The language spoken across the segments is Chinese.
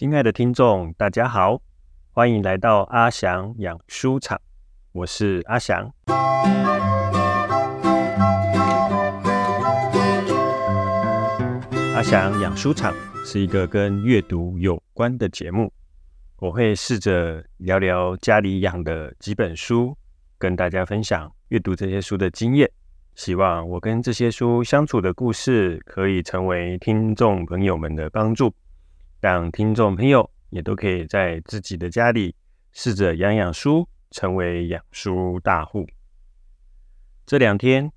亲爱的听众，大家好，欢迎来到阿翔养书场，我是阿翔。阿翔养书场是一个跟阅读有关的节目，我会试着聊聊家里养的几本书，跟大家分享阅读这些书的经验。希望我跟这些书相处的故事，可以成为听众朋友们的帮助，让听众朋友也都可以在自己的家里试着养养书，成为养书大户。这两天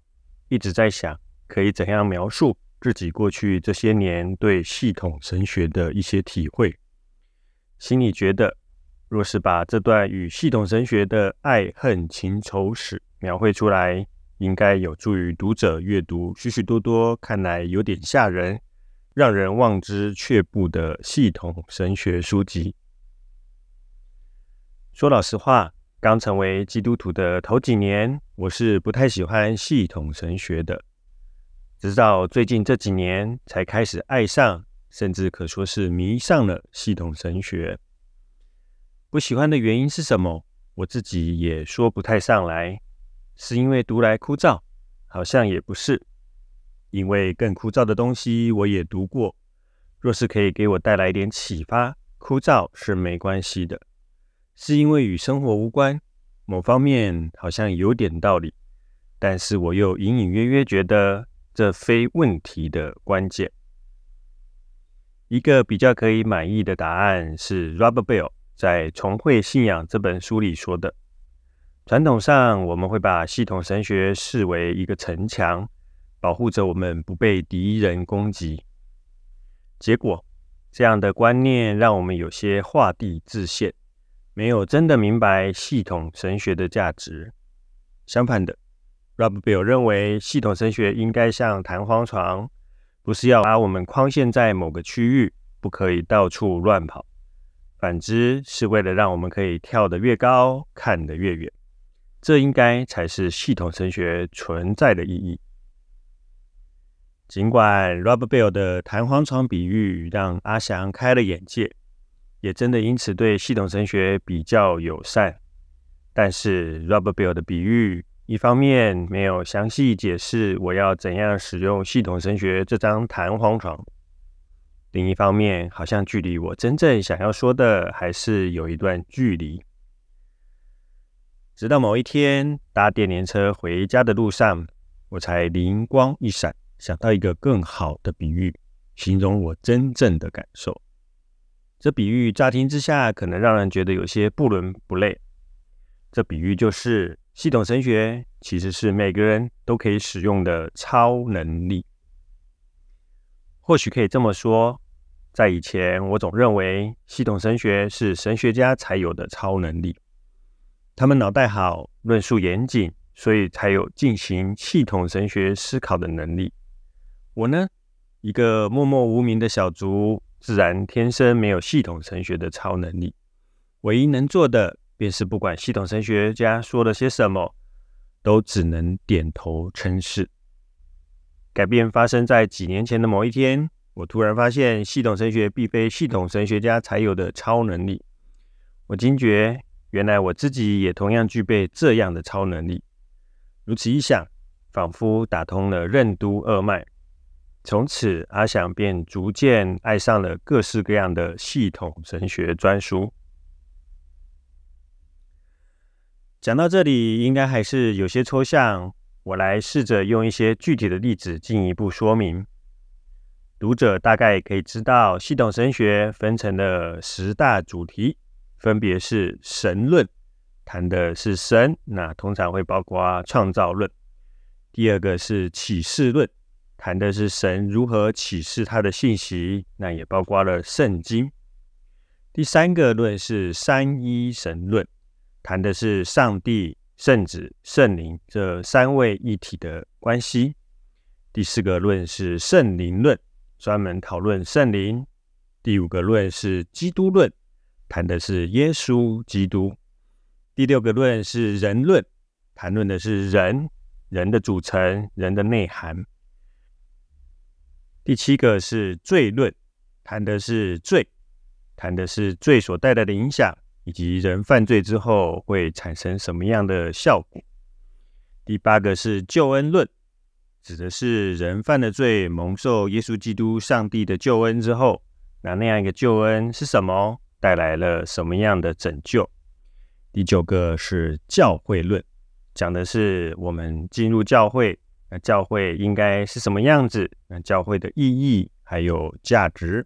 一直在想，可以怎样描述自己过去这些年对系统神学的一些体会。心里觉得，若是把这段与系统神学的爱恨情仇史描绘出来。应该有助于读者阅读许许多多看来有点吓人、让人望之却步的系统神学书籍。说老实话，刚成为基督徒的头几年，我是不太喜欢系统神学的。直到最近这几年，才开始爱上，甚至可说是迷上了系统神学。不喜欢的原因是什么？我自己也说不太上来。是因为读来枯燥，好像也不是。因为更枯燥的东西我也读过，若是可以给我带来一点启发，枯燥是没关系的。是因为与生活无关，某方面好像有点道理，但是我又隐隐约约觉得这非问题的关键。一个比较可以满意的答案是 Robert Bell 在《重绘信仰》这本书里说的。传统上，我们会把系统神学视为一个城墙，保护着我们不被敌人攻击。结果，这样的观念让我们有些画地自限，没有真的明白系统神学的价值。相反的，Rob Bell 认为系统神学应该像弹簧床，不是要把我们框限在某个区域，不可以到处乱跑；反之，是为了让我们可以跳得越高，看得越远。这应该才是系统神学存在的意义。尽管 Robert Bell 的弹簧床比喻让阿翔开了眼界，也真的因此对系统神学比较友善，但是 Robert Bell 的比喻一方面没有详细解释我要怎样使用系统神学这张弹簧床，另一方面好像距离我真正想要说的还是有一段距离。直到某一天搭电联车回家的路上，我才灵光一闪，想到一个更好的比喻，形容我真正的感受。这比喻乍听之下可能让人觉得有些不伦不类。这比喻就是系统神学其实是每个人都可以使用的超能力。或许可以这么说，在以前我总认为系统神学是神学家才有的超能力。他们脑袋好，论述严谨，所以才有进行系统神学思考的能力。我呢，一个默默无名的小卒，自然天生没有系统神学的超能力。唯一能做的，便是不管系统神学家说了些什么，都只能点头称是。改变发生在几年前的某一天，我突然发现，系统神学并非系统神学家才有的超能力。我惊觉。原来我自己也同样具备这样的超能力。如此一想，仿佛打通了任督二脉。从此，阿翔便逐渐爱上了各式各样的系统神学专书。讲到这里，应该还是有些抽象。我来试着用一些具体的例子进一步说明。读者大概可以知道，系统神学分成了十大主题。分别是神论，谈的是神，那通常会包括创造论；第二个是启示论，谈的是神如何启示他的信息，那也包括了圣经；第三个论是三一神论，谈的是上帝、圣子、圣灵这三位一体的关系；第四个论是圣灵论，专门讨论圣灵；第五个论是基督论。谈的是耶稣基督。第六个论是人论，谈论的是人人的组成、人的内涵。第七个是罪论，谈的是罪谈的是罪所带来的影响，以及人犯罪之后会产生什么样的效果。第八个是救恩论，指的是人犯了罪，蒙受耶稣基督上帝的救恩之后，那那样一个救恩是什么，带来了什么样的拯救？第九个是教会论，讲的是我们进入教会，那教会应该是什么样子？那教会的意义还有价值。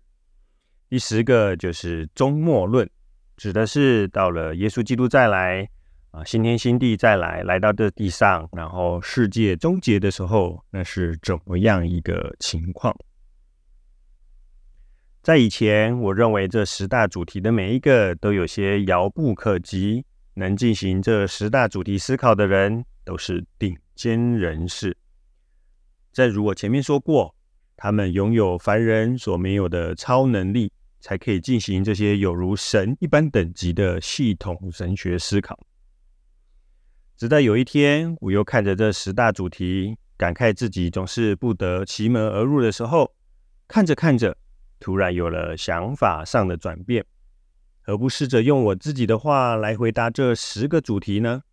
第十个就是终末论，指的是到了耶稣基督再来啊，新天新地再来，来到这地上，然后世界终结的时候，那是怎么样一个情况？在以前，我认为这十大主题的每一个都有些遥不可及，能进行这十大主题思考的人都是顶尖人士。正如我前面说过，他们拥有凡人所没有的超能力。才可以进行这些有如神一般等级的系统神学思考。直到有一天，我又看着这十大主题，感慨自己总是不得其门而入的时候，看着看着，突然有了想法上的转变。何不试着用我自己的话来回答这十个主题呢？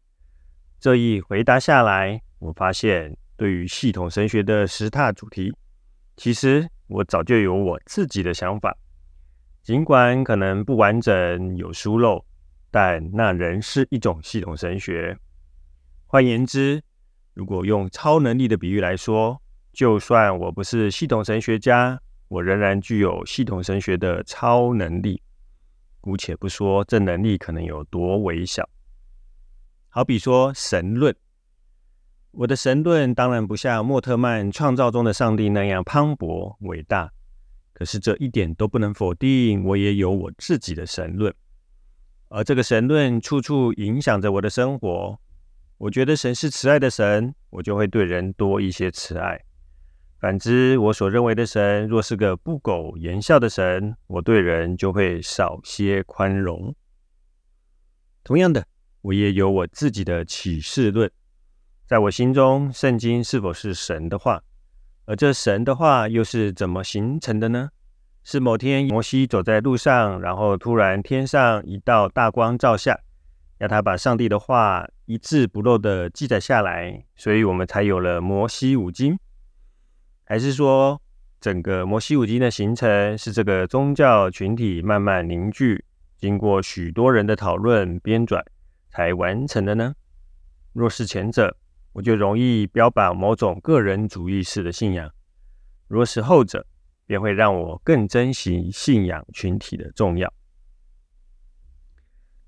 这一回答下来，我发现对于系统神学的十大主题，其实我早就有我自己的想法。尽管可能不完整有疏漏，但那仍是一种系统神学。换言之，如果用超能力的比喻来说，就算我不是系统神学家，我仍然具有系统神学的超能力。姑且不说这能力可能有多微小，好比说神论，我的神论当然不像莫特曼创造中的上帝那样磅礴伟大。可是这一点都不能否定，我也有我自己的神论，而这个神论处处影响着我的生活。我觉得神是慈爱的神，我就会对人多一些慈爱；反之，我所认为的神若是个不苟言笑的神，我对人就会少些宽容。同样的，我也有我自己的启示论，在我心中，圣经是否是神的话？而这神的话又是怎么形成的呢？是某天摩西走在路上，然后突然天上一道大光照下，要他把上帝的话一字不漏的记载下来，所以我们才有了摩西五经。还是说，整个摩西五经的形成是这个宗教群体慢慢凝聚，经过许多人的讨论编纂才完成的呢？若是前者，我就容易标榜某种个人主义式的信仰；若是后者，便会让我更珍惜信仰群体的重要。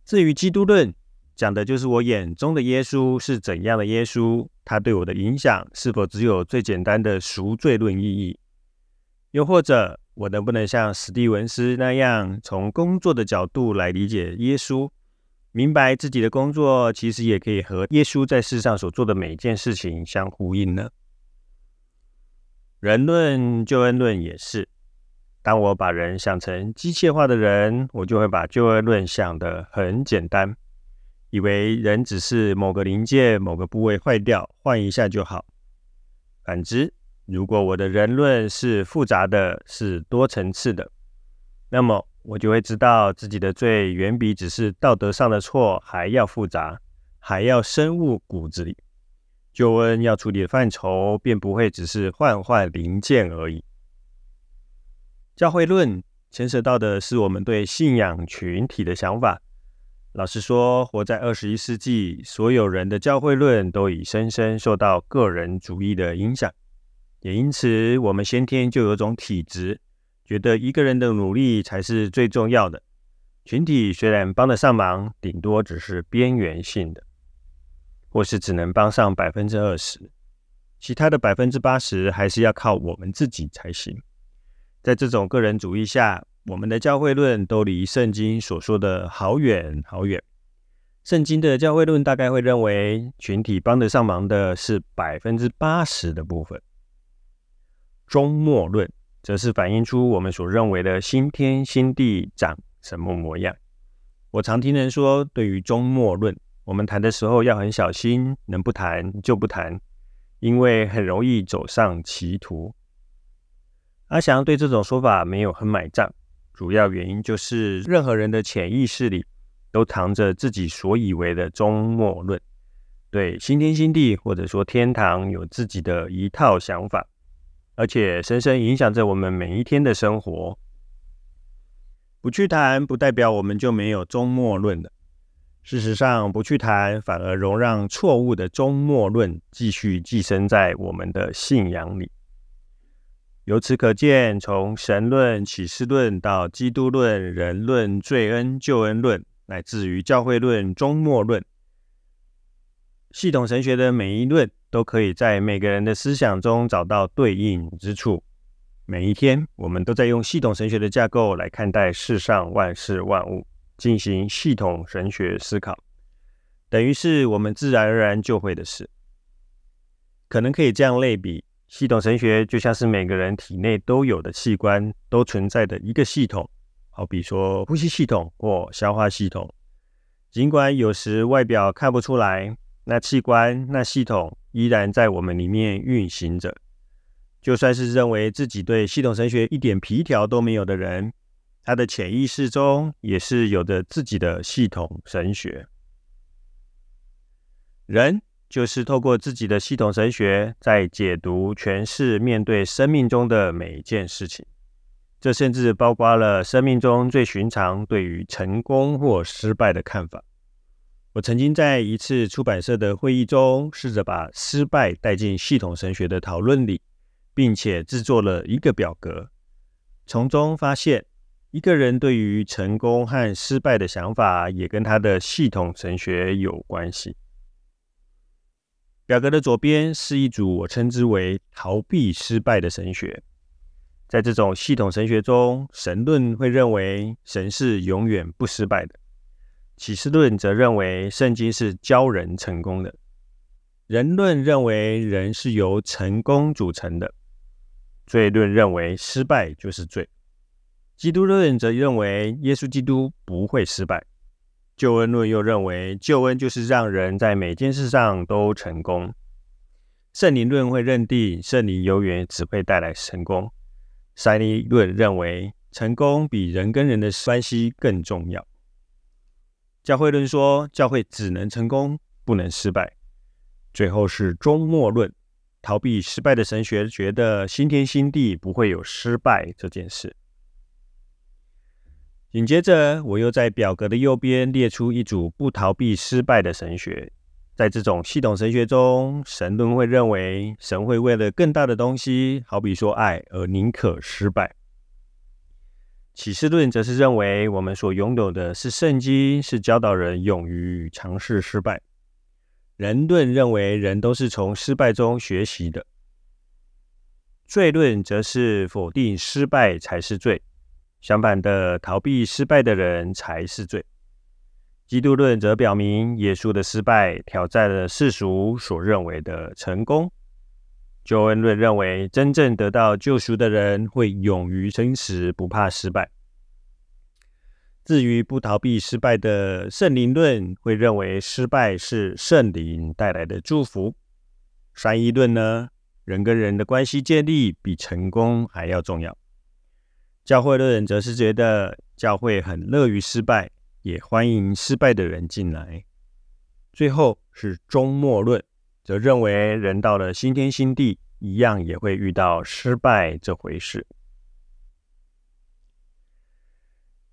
至于基督论，讲的就是我眼中的耶稣是怎样的耶稣，他对我的影响是否只有最简单的赎罪论意义？又或者，我能不能像史蒂文斯那样，从工作的角度来理解耶稣？明白自己的工作其实也可以和耶稣在世上所做的每一件事情相呼应呢。人论、救恩论也是。当我把人想成机械化的人，我就会把救恩论想得很简单，以为人只是某个零件、某个部位坏掉，换一下就好。反之，如果我的人论是复杂的、是多层次的，那么。我就会知道自己的罪远比只是道德上的错还要复杂，还要深入骨子里。救恩要处理的范畴便不会只是换换零件而已。教会论牵涉到的是我们对信仰群体的想法。老实说，活在二十一世纪，所有人的教会论都已深深受到个人主义的影响，也因此我们先天就有种体质。觉得一个人的努力才是最重要的，群体虽然帮得上忙，顶多只是边缘性的，或是只能帮上百分之二十，其他的百分之八十还是要靠我们自己才行。在这种个人主义下，我们的教会论都离圣经所说的好远好远。圣经的教会论大概会认为，群体帮得上忙的是百分之八十的部分。终末论。则是反映出我们所认为的新天新地长什么模样。我常听人说，对于终末论，我们谈的时候要很小心，能不谈就不谈，因为很容易走上歧途。阿祥对这种说法没有很买账，主要原因就是任何人的潜意识里都藏着自己所以为的终末论，对新天新地或者说天堂有自己的一套想法，而且深深影响着我们每一天的生活。不去谈，不代表我们就没有终末论了。事实上，不去谈，反而容让错误的终末论继续寄生在我们的信仰里。由此可见，从神论、启示论到基督论、人论、罪恩、救恩论，乃至于教会论、终末论，系统神学的每一论都可以在每个人的思想中找到对应之处。每一天，我们都在用系统神学的架构来看待世上万事万物，进行系统神学思考，等于是我们自然而然就会的事。可能可以这样类比。系统神学就像是每个人体内都有的器官都存在的一个系统，好比说呼吸系统或消化系统。尽管有时外表看不出来，那器官、那系统依然在我们里面运行着。就算是认为自己对系统神学一点皮条都没有的人，他的潜意识中也是有着自己的系统神学。人。就是透过自己的系统神学，在解读、诠释、面对生命中的每一件事情。这甚至包括了生命中最寻常对于成功或失败的看法。我曾经在一次出版社的会议中，试着把失败带进系统神学的讨论里，并且制作了一个表格，从中发现，一个人对于成功和失败的想法，也跟他的系统神学有关系。表格的左边是一组我称之为逃避失败的神学。在这种系统神学中，神论会认为神是永远不失败的；启示论则认为圣经是教人成功的；人论认为人是由成功组成的；罪论认为失败就是罪；基督论则认为耶稣基督不会失败。救恩论又认为，救恩就是让人在每件事上都成功。圣灵论会认定圣灵永远只会带来成功。三一论认为，成功比人跟人的关系更重要。教会论说，教会只能成功，不能失败。最后是终末论，逃避失败的神学觉得新天新地不会有失败这件事。紧接着，我又在表格的右边列出一组不逃避失败的神学。在这种系统神学中，神论会认为神会为了更大的东西，好比说爱，而宁可失败。启示论则是认为我们所拥有的是圣经，是教导人勇于尝试失败。人论认为人都是从失败中学习的。罪论则是否定失败才是罪。相反的，逃避失败的人才是罪。基督论则表明，耶稣的失败挑战了世俗所认为的成功。救恩论认为，真正得到救赎的人会勇于真实，不怕失败。至于不逃避失败的圣灵论，会认为失败是圣灵带来的祝福。三一论呢，人跟人的关系建立比成功还要重要。教会论则是觉得教会很乐于失败，也欢迎失败的人进来。最后是终末论，则认为人到了新天新地，一样也会遇到失败这回事。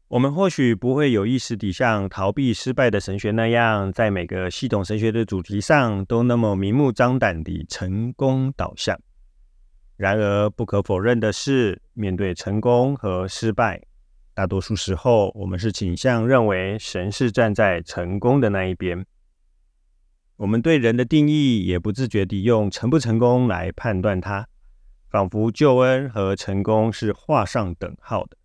我们或许不会有意识地像逃避失败的神学那样，在每个系统神学的主题上都那么明目张胆地成功导向。然而，不可否认的是，面对成功和失败，大多数时候，我们是倾向认为神是站在成功的那一边。我们对人的定义也不自觉地用成不成功来判断他，仿佛救恩和成功是画上等号的。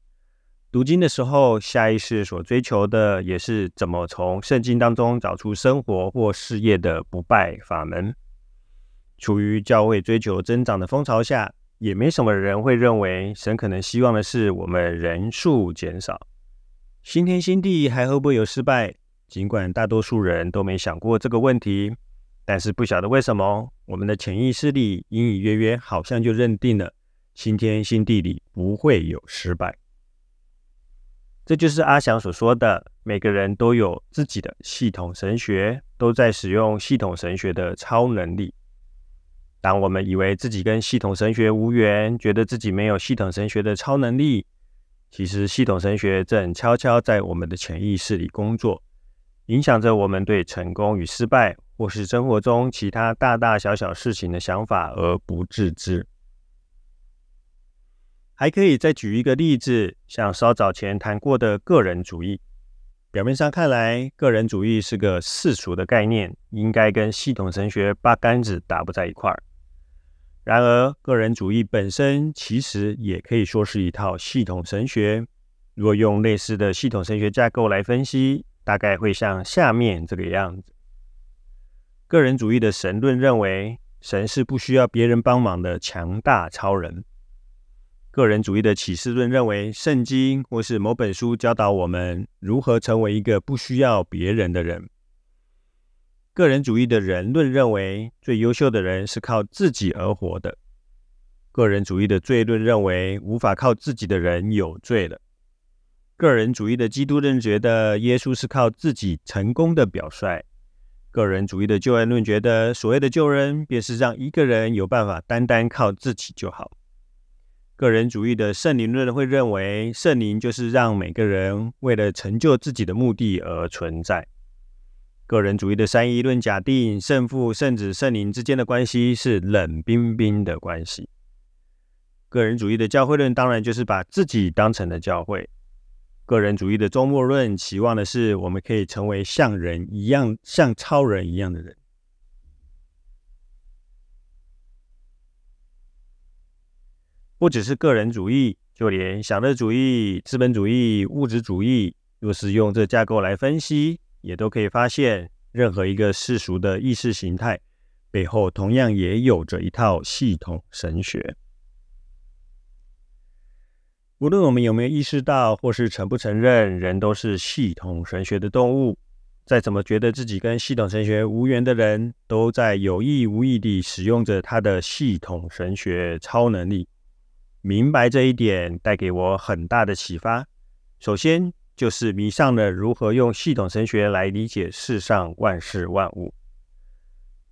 读经的时候，下意识所追求的也是怎么从圣经当中找出生活或事业的不败法门。处于教会追求增长的风潮下，也没什么人会认为神可能希望的是我们人数减少。新天新地还会不会有失败？尽管大多数人都没想过这个问题，但是不晓得为什么，我们的潜意识里隐隐约约好像就认定了新天新地里不会有失败。这就是阿翔所说的，每个人都有自己的系统神学，都在使用系统神学的超能力。当我们以为自己跟系统神学无缘，觉得自己没有系统神学的超能力，其实系统神学正悄悄在我们的潜意识里工作，影响着我们对成功与失败，或是生活中其他大大小小事情的想法而不自知。还可以再举一个例子，像稍早前谈过的个人主义。表面上看来，个人主义是个世俗的概念，应该跟系统神学八竿子打不在一块儿。然而，个人主义本身其实也可以说是一套系统神学。如果用类似的系统神学架构来分析，大概会像下面这个样子：个人主义的神论认为，神是不需要别人帮忙的强大超人。个人主义的启示论认为，圣经或是某本书教导我们如何成为一个不需要别人的人。个人主义的人论认为，最优秀的人是靠自己而活的。个人主义的罪论认为，无法靠自己的人有罪了。个人主义的基督论觉得，耶稣是靠自己成功的表率。个人主义的救恩论觉得，所谓的救人，便是让一个人有办法单单靠自己就好。个人主义的圣灵论会认为，圣灵就是让每个人为了成就自己的目的而存在。个人主义的三一论假定圣父、圣子、圣灵之间的关系是冷冰冰的关系。个人主义的教会论当然就是把自己当成了教会。个人主义的终末论期望的是我们可以成为像人一样、像超人一样的人。不只是个人主义，就连享乐主义、资本主义、物质主义，若是用这架构来分析，也都可以发现，任何一个世俗的意识形态背后，同样也有着一套系统神学。无论我们有没有意识到，或是承不承认，人都是系统神学的动物。再怎么觉得自己跟系统神学无缘的人，都在有意无意地使用着他的系统神学超能力。明白这一点带给我很大的启发。首先就是迷上了如何用系统神学来理解世上万事万物。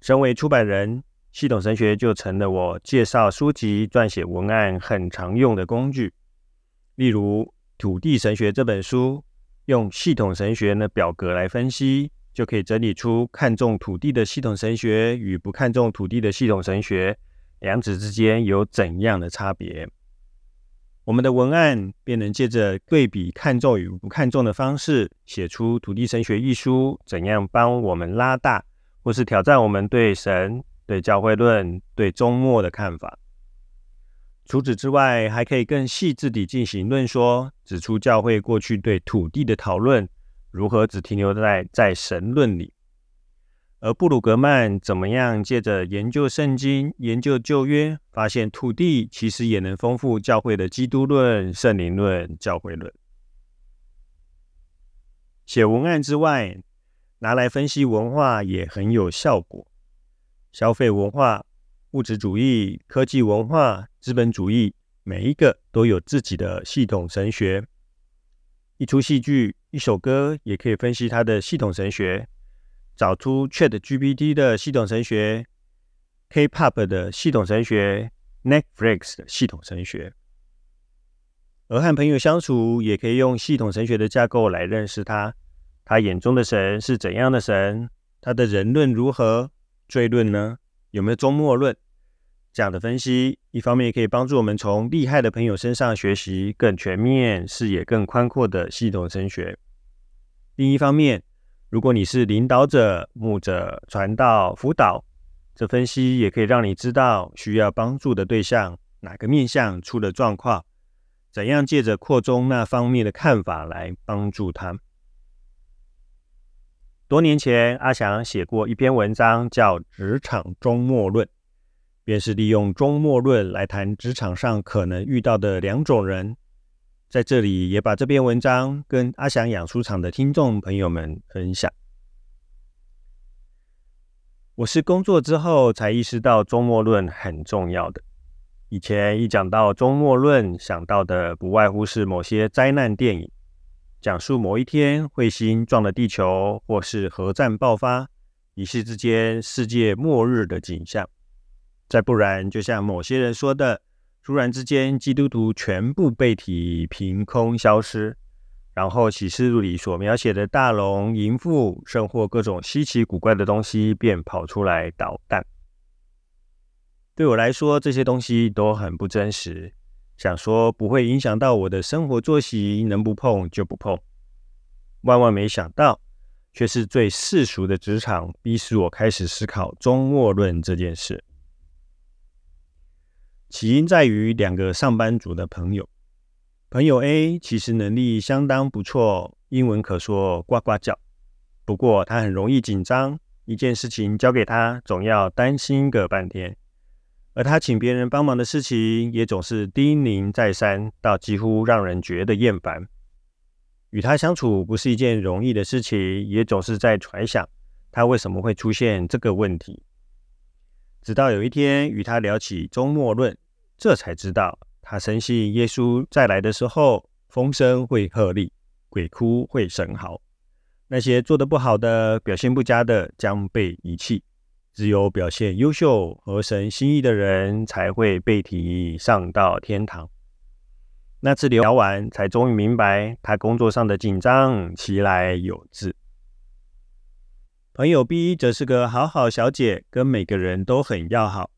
身为出版人，系统神学就成了我介绍书籍、撰写文案很常用的工具。例如《土地神学》这本书，用系统神学的表格来分析，就可以整理出看重土地的系统神学与不看重土地的系统神学两者之间有怎样的差别。我们的文案便能借着对比看重与不看重的方式，写出《土地神学》一书怎样帮我们拉大，或是挑战我们对神、对教会论、对终末的看法。除此之外，还可以更细致地进行论说，指出教会过去对土地的讨论如何只停留在在神论里。而布鲁格曼怎么样借着研究圣经、研究旧约，发现土地其实也能丰富教会的基督论、圣灵论、教会论。写文案之外，拿来分析文化也很有效果。消费文化、物质主义、科技文化、资本主义，每一个都有自己的系统神学。一出戏剧、一首歌，也可以分析它的系统神学。找出 Chat GPT 的系统神学，K-pop 的系统神学，Netflix 的系统神学。而和朋友相处，也可以用系统神学的架构来认识他。他眼中的神是怎样的神？他的人论如何？罪论呢？有没有终末论？这样的分析，一方面可以帮助我们从厉害的朋友身上学习更全面、视野更宽阔的系统升学。另一方面，如果你是领导者、牧者、传道、辅导，这分析也可以让你知道需要帮助的对象哪个面向出了状况，怎样借着扩充那方面的看法来帮助他。多年前，阿翔写过一篇文章，叫《职场终末论》，便是利用终末论来谈职场上可能遇到的两种人。在这里也把这篇文章跟阿翔养书场的听众朋友们分享。我是工作之后才意识到周末论很重要的。以前一讲到周末论，想到的不外乎是某些灾难电影，讲述某一天彗星撞了地球，或是核战爆发，一夕之间世界末日的景象。再不然，就像某些人说的，突然之间基督徒全部被体凭空消失，然后启示录里所描写的大龙、淫妇，甚或各种稀奇古怪的东西便跑出来捣蛋。对我来说，这些东西都很不真实。想说不会影响到我的生活作息，能不碰就不碰。万万没想到，却是最世俗的职场逼使我开始思考终末论这件事。起因在于两个上班族的朋友。朋友 A 其实能力相当不错，英文可说呱呱叫。不过他很容易紧张，一件事情交给他，总要担心个半天。而他请别人帮忙的事情，也总是叮咛再三，到几乎让人觉得厌烦。与他相处不是一件容易的事情，也总是在揣想他为什么会出现这个问题。直到有一天与他聊起周末论，这才知道他深信耶稣再来的时候，风声会鹤唳，鬼哭会神嚎，那些做得不好的、表现不佳的将被遗弃。只有表现优秀、合神心意的人才会被提上到天堂。那次聊完，才终于明白他工作上的紧张其来有自。朋友 B 则是个好好小姐，跟每个人都很要好。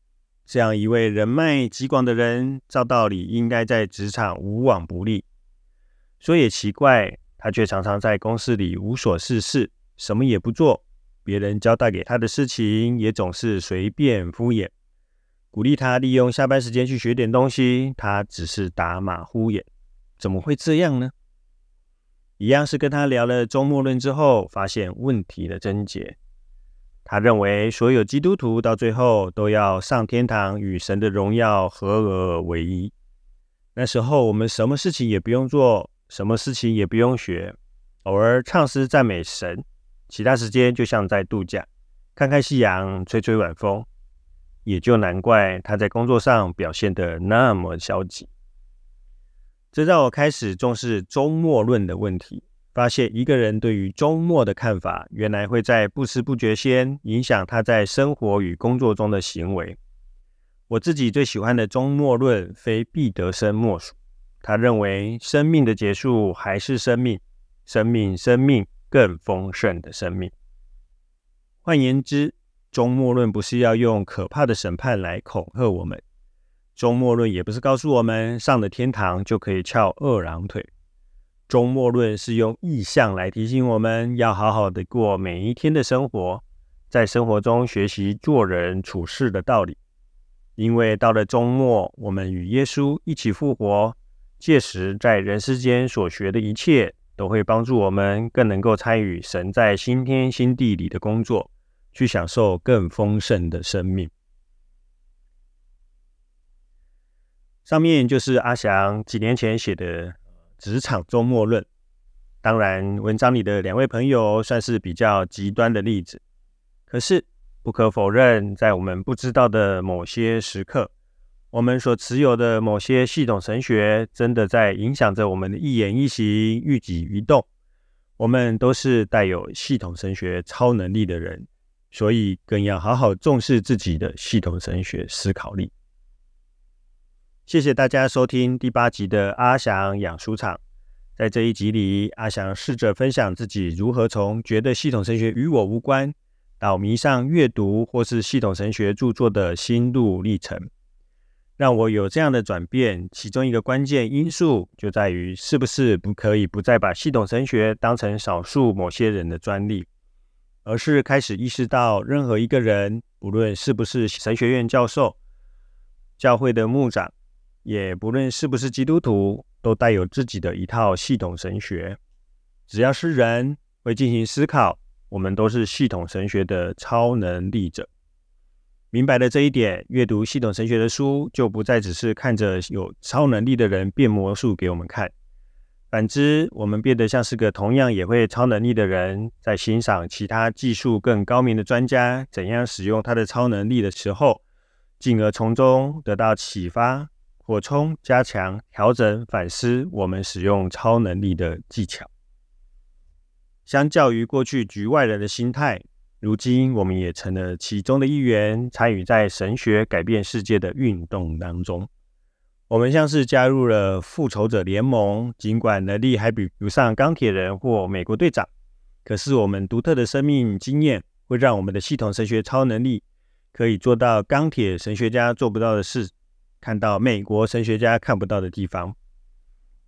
这样一位人脉极广的人，照道理应该在职场无往不利。说也奇怪，他却常常在公司里无所事事，什么也不做。别人交代给他的事情，也总是随便敷衍。鼓励他利用下班时间去学点东西，他只是打马虎眼。怎么会这样呢？一样是跟他聊了周末论之后，发现问题的症结。他认为所有基督徒到最后都要上天堂，与神的荣耀合而为一。那时候我们什么事情也不用做，什么事情也不用学，偶尔唱诗赞美神。其他时间就像在度假，看看夕阳，吹吹晚风，也就难怪他在工作上表现的那么消极。这让我开始重视周末论的问题，发现一个人对于周末的看法，原来会在不知不觉间影响他在生活与工作中的行为。我自己最喜欢的周末论，非毕德生莫属。他认为生命的结束还是生命，生命，生命。更丰盛的生命。换言之，终末论不是要用可怕的审判来恐吓我们，终末论也不是告诉我们上了天堂就可以翘二郎腿。终末论是用意象来提醒我们要好好的过每一天的生活，在生活中学习做人处事的道理。因为到了周末，我们与耶稣一起复活，届时在人世间所学的一切。都会帮助我们更能够参与神在新天新地里的工作，去享受更丰盛的生命。上面就是阿翔几年前写的《职场周末论》，当然文章里的两位朋友算是比较极端的例子，可是不可否认，在我们不知道的某些时刻。我们所持有的某些系统神学，真的在影响着我们的一言一行、一举一动。我们都是带有系统神学超能力的人，所以更要好好重视自己的系统神学思考力。谢谢大家收听第八集的阿翔养书场。在这一集里，阿翔试着分享自己如何从觉得系统神学与我无关，到迷上阅读或是系统神学著作的心路历程。让我有这样的转变，其中一个关键因素就在于，是不是不可以不再把系统神学当成少数某些人的专利，而是开始意识到，任何一个人，不论是不是神学院教授、教会的牧长，也不论是不是基督徒，都带有自己的一套系统神学。只要是人会进行思考，我们都是系统神学的超能力者。明白了这一点，阅读系统神学的书就不再只是看着有超能力的人变魔术给我们看。反之，我们变得像是个同样也会超能力的人，在欣赏其他技术更高明的专家怎样使用他的超能力的时候，进而从中得到启发，缓冲、加强、调整、反思我们使用超能力的技巧。相较于过去局外人的心态，如今我们也成了其中的一员，参与在神学改变世界的运动当中。我们像是加入了复仇者联盟，尽管能力还比不上钢铁人或美国队长，可是我们独特的生命经验会让我们的系统神学超能力可以做到钢铁神学家做不到的事，看到美国神学家看不到的地方。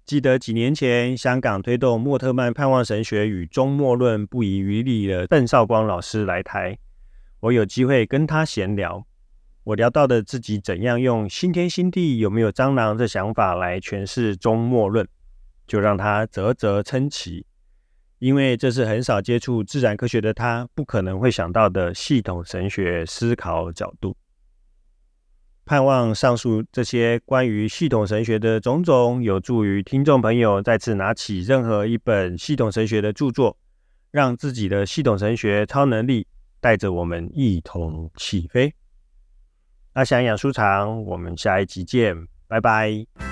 记得几年前，香港推动莫特曼盼望神学与终末论不遗余力的邓少光老师来台，我有机会跟他闲聊。我聊到的自己怎样用新天新地有没有蟑螂这想法来诠释终末论，就让他啧啧称奇，因为这是很少接触自然科学的他不可能会想到的系统神学思考角度。盼望上述这些关于系统神学的种种，有助于听众朋友再次拿起任何一本系统神学的著作，让自己的系统神学超能力带着我们一同起飞。阿翔养书场，我们下一集见，拜拜。